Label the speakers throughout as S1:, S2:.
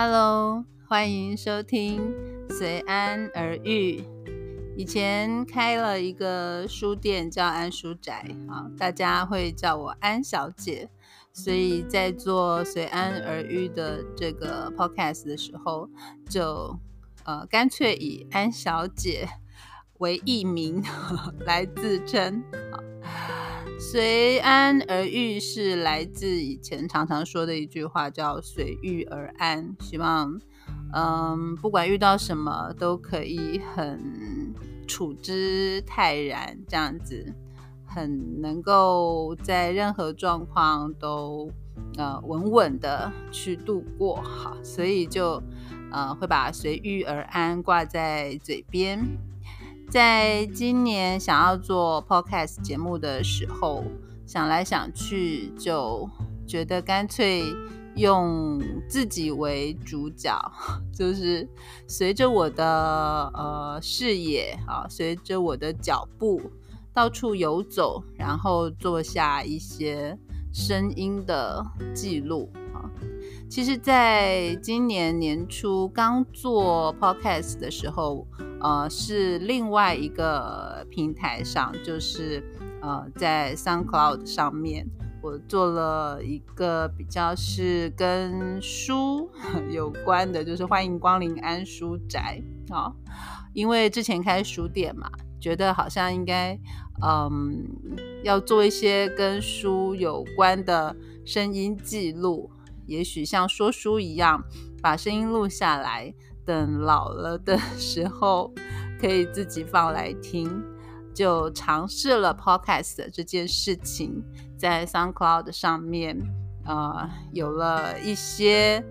S1: Hello，欢迎收听随安而遇。以前开了一个书店叫安书宅啊，大家会叫我安小姐。所以在做随安而遇的这个 podcast 的时候，就呃干脆以安小姐为艺名 来自称啊。随安而遇是来自以前常常说的一句话，叫随遇而安。希望，嗯，不管遇到什么，都可以很处之泰然，这样子，很能够在任何状况都呃稳稳的去度过。好，所以就呃会把随遇而安挂在嘴边。在今年想要做 podcast 节目的时候，想来想去，就觉得干脆用自己为主角，就是随着我的呃视野啊，随着我的脚步到处游走，然后做下一些声音的记录啊。其实，在今年年初刚做 podcast 的时候。呃，是另外一个平台上，就是呃，在 SoundCloud 上面，我做了一个比较是跟书 有关的，就是欢迎光临安书宅啊。因为之前开书店嘛，觉得好像应该嗯，要做一些跟书有关的声音记录，也许像说书一样，把声音录下来。等老了的 时候，可以自己放来听，就尝试了 podcast 这件事情，在 SoundCloud 上面，呃，有了一些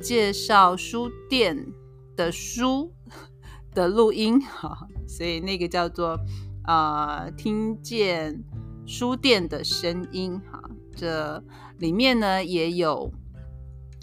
S1: 介绍书店的书 的录音，哈，所以那个叫做呃，听见书店的声音，哈，这里面呢也有。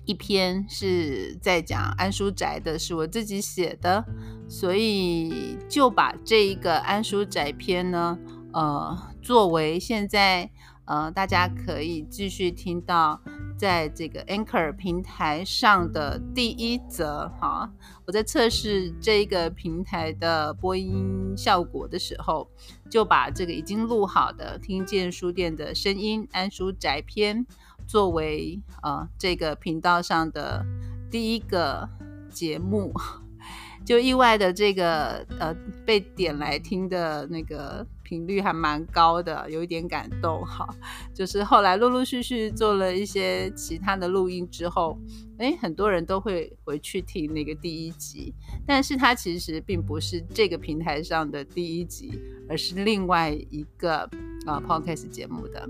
S1: 一篇是在讲安书宅的，是我自己写的，所以就把这一个安书宅篇呢，呃，作为现在呃大家可以继续听到在这个 Anchor 平台上的第一则哈。我在测试这个平台的播音效果的时候，就把这个已经录好的听见书店的声音安书宅篇。作为呃这个频道上的第一个节目，就意外的这个呃被点来听的那个频率还蛮高的，有一点感动哈。就是后来陆陆续续做了一些其他的录音之后，哎，很多人都会回去听那个第一集，但是它其实并不是这个平台上的第一集，而是另外一个啊 podcast 节目的。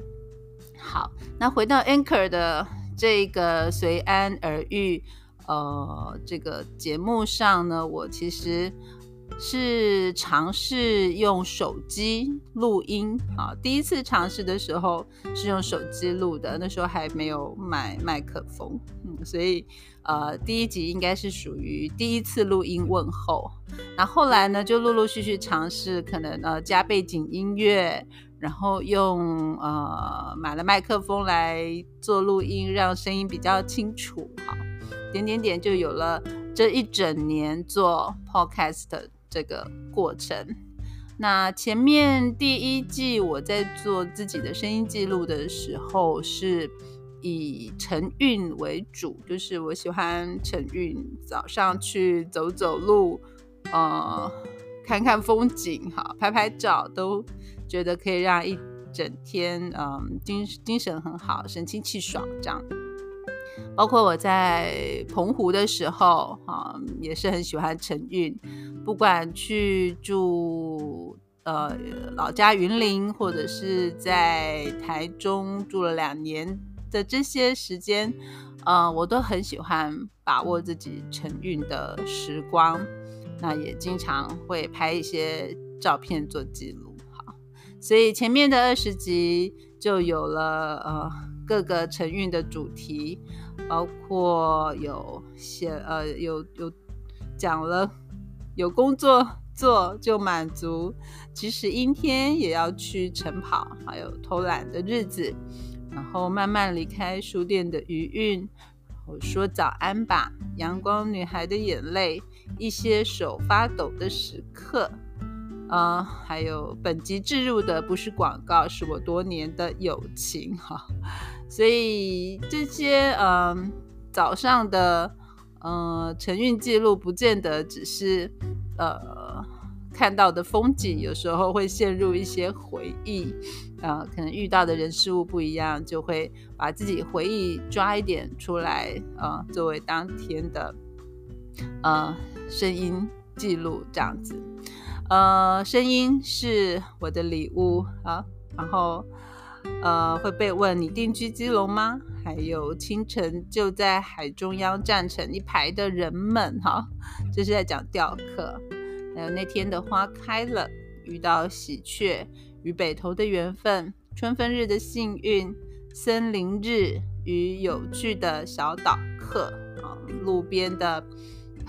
S1: 好，那回到 Anchor 的这个随安而遇，呃，这个节目上呢，我其实是尝试用手机录音啊。第一次尝试的时候是用手机录的，那时候还没有买麦克风，嗯，所以呃，第一集应该是属于第一次录音问候。那后来呢，就陆陆续续尝试，可能呃加背景音乐。然后用呃买了麦克风来做录音，让声音比较清楚。好，点点点就有了这一整年做 podcast 这个过程。那前面第一季我在做自己的声音记录的时候，是以晨运为主，就是我喜欢晨运，早上去走走路，呃，看看风景，哈，拍拍照都。觉得可以让一整天，嗯，精精神很好，神清气爽这样。包括我在澎湖的时候，啊，也是很喜欢晨运。不管去住呃老家云林，或者是在台中住了两年的这些时间，呃，我都很喜欢把握自己晨运的时光。那也经常会拍一些照片做记录。好所以前面的二十集就有了呃各个成运的主题，包括有写呃有有讲了有工作做就满足，即使阴天也要去晨跑，还有偷懒的日子，然后慢慢离开书店的余韵，我说早安吧，阳光女孩的眼泪，一些手发抖的时刻，啊，还有本集置入的不是广告，是我多年的友情哈。所以这些嗯早上的嗯晨运记录，不见得只是呃看到的风景，有时候会陷入一些回忆。呃，可能遇到的人事物不一样，就会把自己回忆抓一点出来，呃，作为当天的呃声音记录这样子。呃，声音是我的礼物啊，然后呃会被问你定居基隆吗？还有清晨就在海中央站成一排的人们哈，这是在讲钓客。还有那天的花开了，遇到喜鹊。与北投的缘分，春分日的幸运，森林日与有趣的小岛客，啊，路边的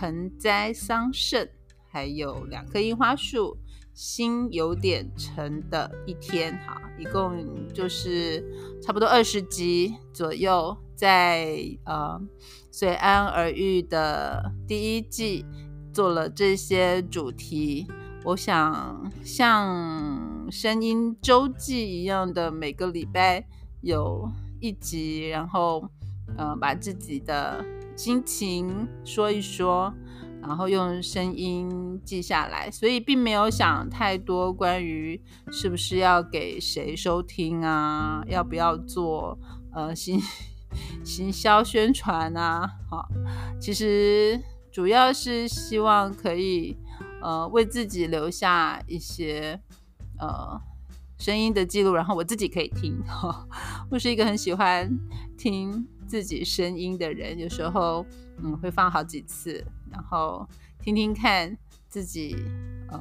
S1: 盆栽桑葚，还有两棵樱花树，心有点沉的一天，哈，一共就是差不多二十集左右，在呃随安而遇的第一季做了这些主题，我想像。声音周记一样的，每个礼拜有一集，然后，呃，把自己的心情说一说，然后用声音记下来，所以并没有想太多关于是不是要给谁收听啊，要不要做呃 行行销宣传啊，好，其实主要是希望可以呃为自己留下一些。呃，声音的记录，然后我自己可以听。我是一个很喜欢听自己声音的人，有时候嗯会放好几次，然后听听看自己呃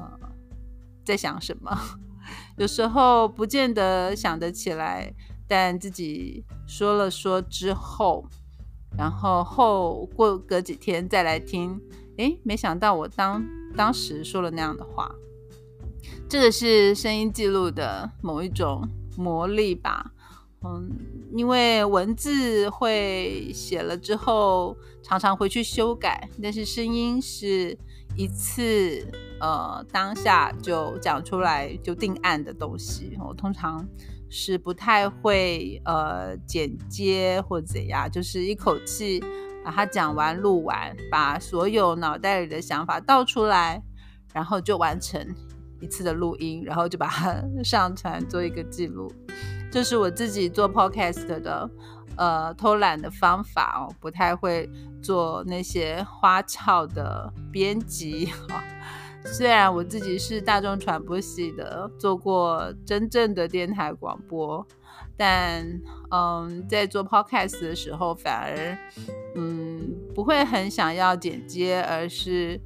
S1: 在想什么。有时候不见得想得起来，但自己说了说之后，然后后过隔几天再来听，诶，没想到我当当时说了那样的话。这个是声音记录的某一种魔力吧，嗯，因为文字会写了之后常常回去修改，但是声音是一次呃当下就讲出来就定案的东西，我通常是不太会呃剪接或怎样，就是一口气把它讲完录完，把所有脑袋里的想法倒出来，然后就完成。一次的录音，然后就把它 上传做一个记录，这是我自己做 podcast 的呃偷懒的方法哦，不太会做那些花俏的编辑哈。虽然我自己是大众传播系的，做过真正的电台广播，但嗯，在做 podcast 的时候，反而嗯不会很想要剪接，而是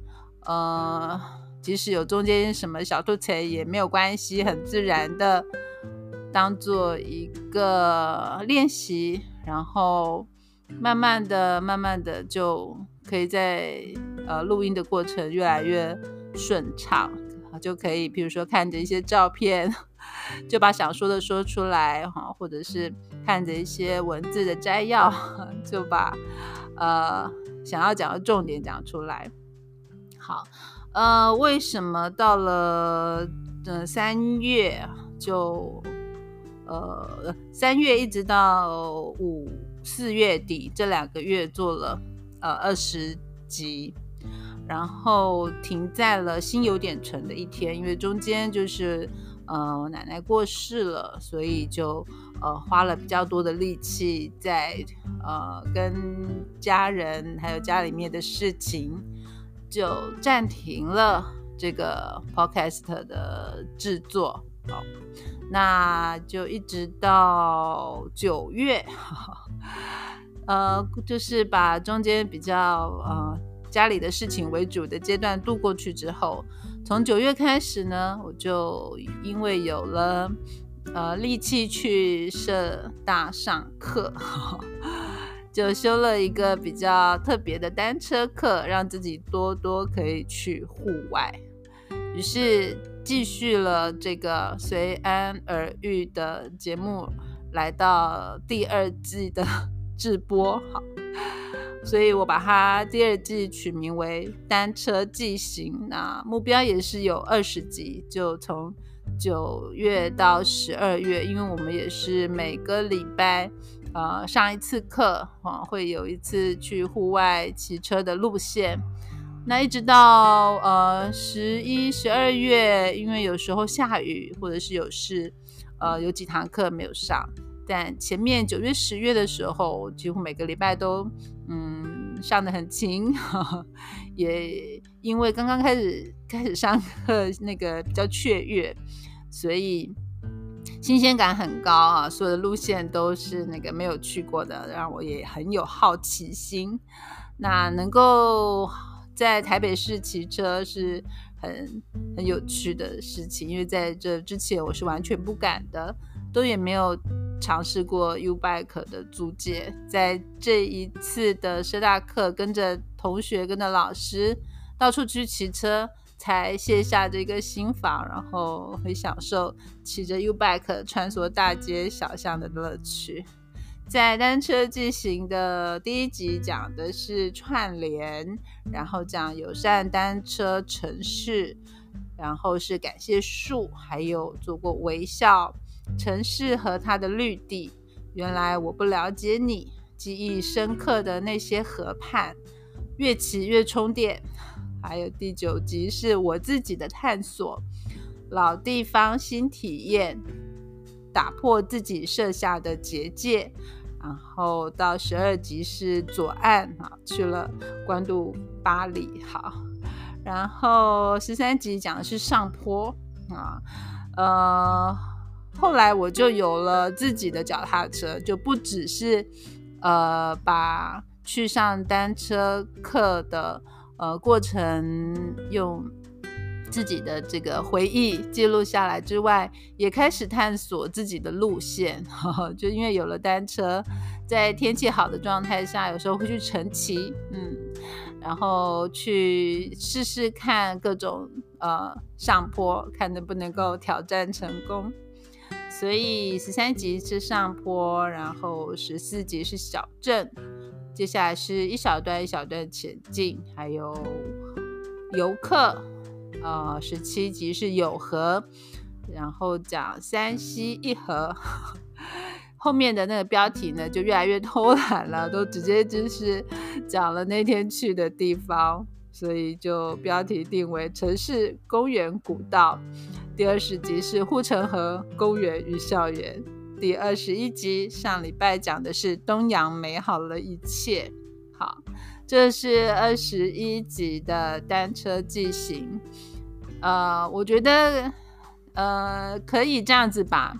S1: 呃。即使有中间什么小吐槽也没有关系，很自然的当做一个练习，然后慢慢的、慢慢的就可以在呃录音的过程越来越顺畅，就可以比如说看着一些照片，就把想说的说出来哈，或者是看着一些文字的摘要，就把呃想要讲的重点讲出来，好。呃，为什么到了呃三月就呃三月一直到五四月底这两个月做了呃二十集，然后停在了心有点沉的一天，因为中间就是呃奶奶过世了，所以就呃花了比较多的力气在呃跟家人还有家里面的事情。就暂停了这个 podcast 的制作，好，那就一直到九月，呃，就是把中间比较呃家里的事情为主的阶段度过去之后，从九月开始呢，我就因为有了呃力气去社大上课。就修了一个比较特别的单车课，让自己多多可以去户外。于是继续了这个随安而遇的节目，来到第二季的直播。好，所以我把它第二季取名为《单车记行》。那目标也是有二十集，就从九月到十二月，因为我们也是每个礼拜呃上一次课啊，会有一次去户外骑车的路线。那一直到呃十一、十二月，因为有时候下雨或者是有事，呃有几堂课没有上。但前面九月、十月的时候，几乎每个礼拜都嗯上的很勤，也因为刚刚开始开始上课，那个比较雀跃，所以新鲜感很高啊！所有的路线都是那个没有去过的，让我也很有好奇心。那能够在台北市骑车是很很有趣的事情，因为在这之前我是完全不敢的，都也没有。尝试过 U Bike 的租借，在这一次的师大课，跟着同学、跟着老师到处去骑车，才卸下这个心防，然后会享受骑着 U Bike 穿梭大街小巷的乐趣。在单车进行的第一集讲的是串联，然后讲友善单车城市，然后是感谢树，还有做过微笑。城市和它的绿地，原来我不了解你。记忆深刻的那些河畔，越骑越充电。还有第九集是我自己的探索，老地方新体验，打破自己设下的结界。然后到十二集是左岸啊，去了关渡巴黎。好，然后十三集讲的是上坡啊，呃。后来我就有了自己的脚踏车，就不只是呃把去上单车课的呃过程用自己的这个回忆记录下来之外，也开始探索自己的路线。呵 呵就因为有了单车，在天气好的状态下，有时候会去晨骑，嗯，然后去试试看各种呃上坡，看能不能够挑战成功。所以十三级是上坡，然后十四级是小镇，接下来是一小段一小段前进，还有游客，呃，十七集是有河，然后讲三西一河，后面的那个标题呢就越来越偷懒了，都直接就是讲了那天去的地方，所以就标题定为城市公园古道。第二十集是护城河公园与校园。第二十一集上礼拜讲的是东阳美好了一切。好，这是二十一集的单车记行。呃，我觉得呃可以这样子把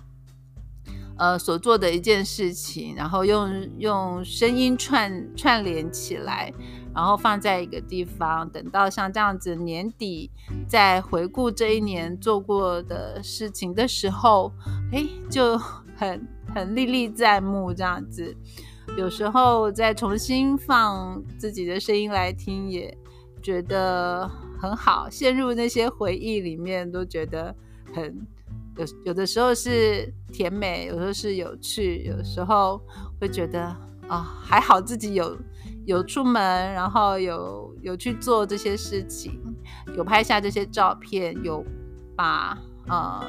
S1: 呃所做的一件事情，然后用用声音串串联起来。然后放在一个地方，等到像这样子年底再回顾这一年做过的事情的时候，哎，就很很历历在目这样子。有时候再重新放自己的声音来听，也觉得很好，陷入那些回忆里面，都觉得很有有的时候是甜美，有时候是有趣，有时候会觉得啊，还好自己有。有出门，然后有有去做这些事情，有拍下这些照片，有把呃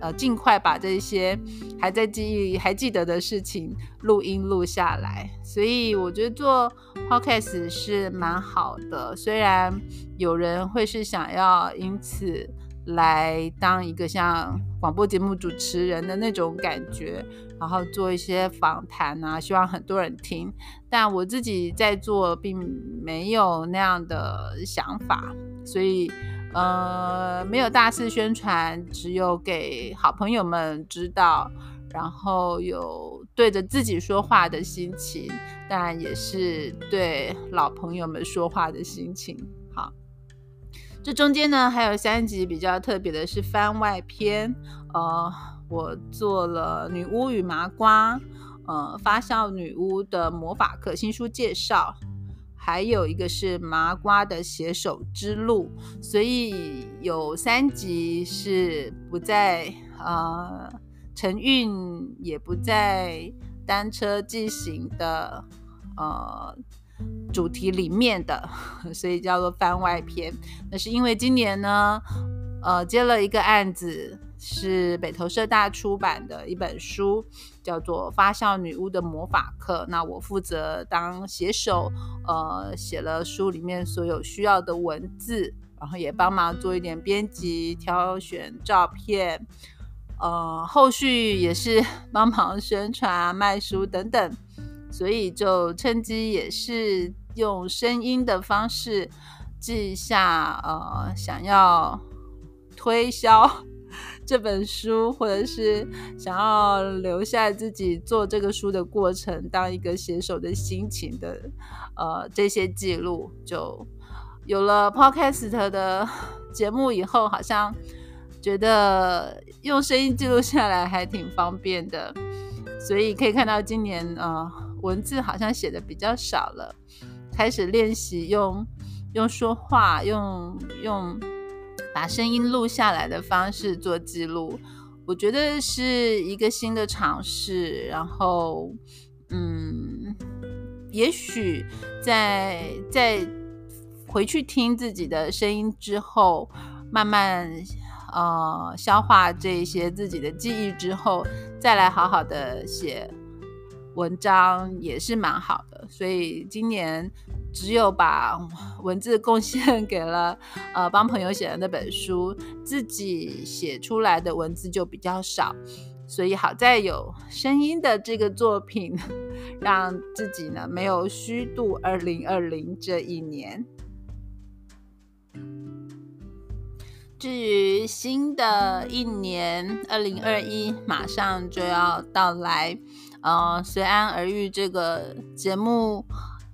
S1: 呃尽快把这些还在记忆还记得的事情录音录下来。所以我觉得做 podcast 是蛮好的，虽然有人会是想要因此。来当一个像广播节目主持人的那种感觉，然后做一些访谈啊，希望很多人听。但我自己在做，并没有那样的想法，所以呃，没有大肆宣传，只有给好朋友们知道，然后有对着自己说话的心情，当然也是对老朋友们说话的心情。好这中间呢，还有三集比较特别的是番外篇，呃，我做了女巫与麻瓜，呃，发酵女巫的魔法课新书介绍，还有一个是麻瓜的写手之路，所以有三集是不在呃晨运，也不在单车进行的，呃。主题里面的，所以叫做番外篇。那是因为今年呢，呃，接了一个案子，是北投社大出版的一本书，叫做《发酵女巫的魔法课》。那我负责当写手，呃，写了书里面所有需要的文字，然后也帮忙做一点编辑、挑选照片，呃，后续也是 帮忙宣传、卖书等等。所以就趁机也是用声音的方式记下，呃，想要推销这本书，或者是想要留下自己做这个书的过程，当一个写手的心情的，呃，这些记录，就有了 Podcast 的 节目以后，好像觉得用声音记录下来还挺方便的，所以可以看到今年，呃。文字好像写的比较少了，开始练习用用说话，用用把声音录下来的方式做记录。我觉得是一个新的尝试。然后，嗯，也许在在回去听自己的声音之后，慢慢呃消化这些自己的记忆之后，再来好好的写。文章也是蛮好的，所以今年只有把文字贡献给了呃帮朋友写的那本书，自己写出来的文字就比较少，所以好在有声音的这个作品，让自己呢没有虚度二零二零这一年。至于新的一年二零二一，马上就要到来。呃，随安而遇这个节目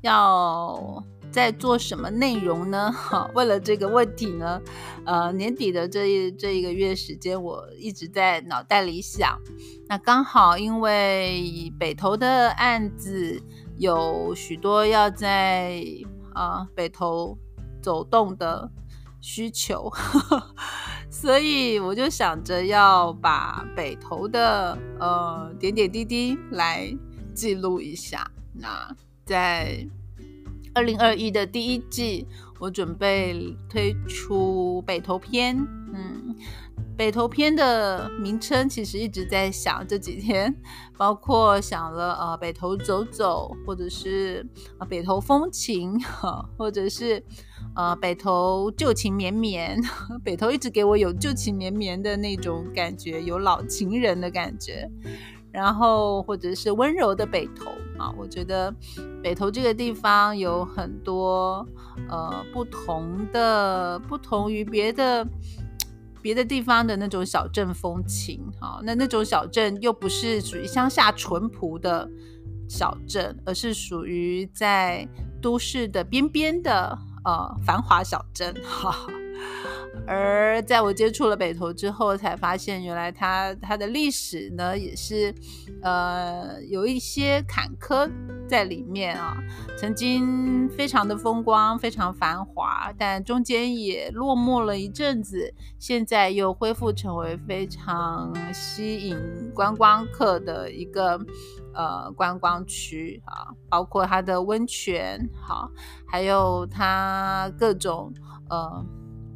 S1: 要在做什么内容呢？哈，为了这个问题呢，呃，年底的这一这一个月时间，我一直在脑袋里想。那刚好因为北投的案子有许多要在啊北投走动的需求。所以我就想着要把北投的呃点点滴滴来记录一下。那在二零二一的第一季，我准备推出北投篇。嗯，北投篇的名称其实一直在想，这几天包括想了呃北投走走，或者是啊北投风情，或者是。呃，北投旧情绵绵，北投一直给我有旧情绵绵的那种感觉，有老情人的感觉。然后或者是温柔的北投啊，我觉得北投这个地方有很多呃不同的，不同于别的别的地方的那种小镇风情啊。那那种小镇又不是属于乡下淳朴的小镇，而是属于在都市的边边的。呃，繁华小镇哈，而在我接触了北投之后，才发现原来它它的历史呢也是呃有一些坎坷在里面啊。曾经非常的风光，非常繁华，但中间也落寞了一阵子，现在又恢复成为非常吸引观光客的一个。呃，观光区啊，包括它的温泉，好，还有它各种呃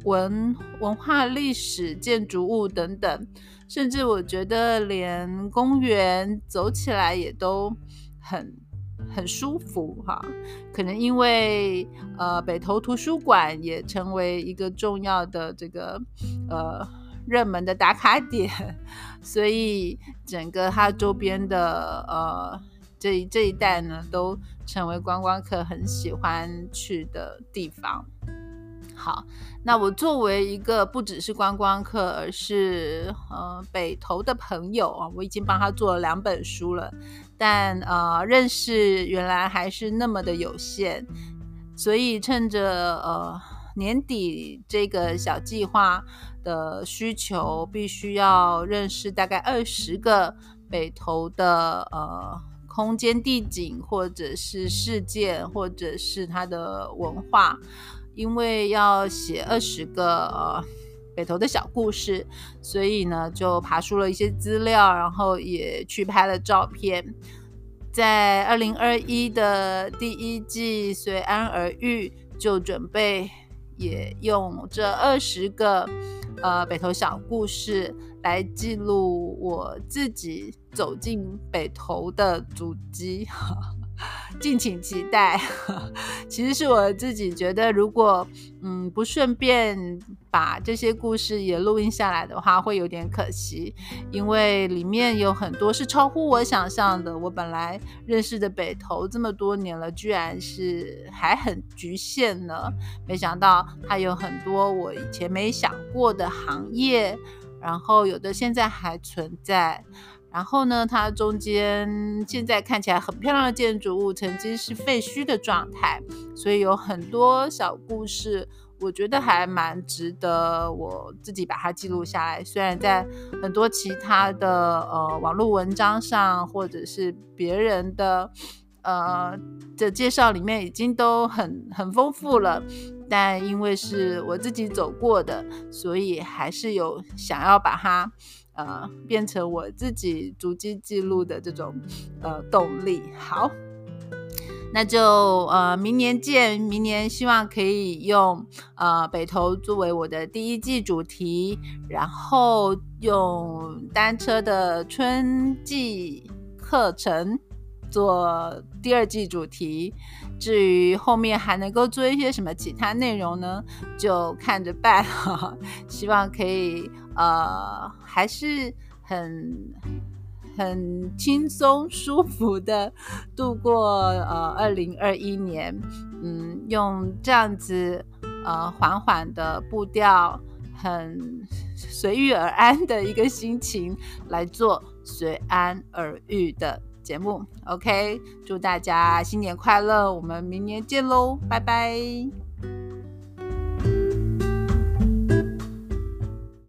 S1: 文文化历史建筑物等等，甚至我觉得连公园走起来也都很很舒服哈。可能因为呃北投图书馆也成为一个重要的这个呃。热门的打卡点，所以整个它周边的呃这这一带呢，都成为观光客很喜欢去的地方。好，那我作为一个不只是观光客，而是呃北投的朋友啊，我已经帮他做了两本书了，但呃认识原来还是那么的有限，所以趁着呃年底这个小计划。的需求必须要认识大概二十个北投的呃空间地景，或者是事件，或者是它的文化，因为要写二十个呃北投的小故事，所以呢就爬出了一些资料，然后也去拍了照片。在二零二一的第一季随安而遇，就准备也用这二十个呃北投小故事来记录我自己走进北投的足迹。敬请期待。其实是我自己觉得，如果嗯不顺便把这些故事也录音下来的话，会有点可惜，因为里面有很多是超乎我想象的。我本来认识的北投这么多年了，居然是还很局限呢。没想到它有很多我以前没想过的行业，然后有的现在还存在。然后呢，它中间现在看起来很漂亮的建筑物，曾经是废墟的状态，所以有很多小故事，我觉得还蛮值得我自己把它记录下来。虽然在很多其他的呃网络文章上，或者是别人的呃的介绍里面已经都很很丰富了，但因为是我自己走过的，所以还是有想要把它。呃，变成我自己足迹记录的这种呃动力。好，那就呃明年见，明年希望可以用呃北投作为我的第一季主题，然后用单车的春季课程。做第二季主题，至于后面还能够做一些什么其他内容呢？就看着办。希望可以呃，还是很很轻松舒服的度过呃二零二一年。嗯，用这样子呃缓缓的步调，很随遇而安的一个心情来做随安而遇的。节目，OK，祝大家新年快乐，我们明年见喽，拜拜。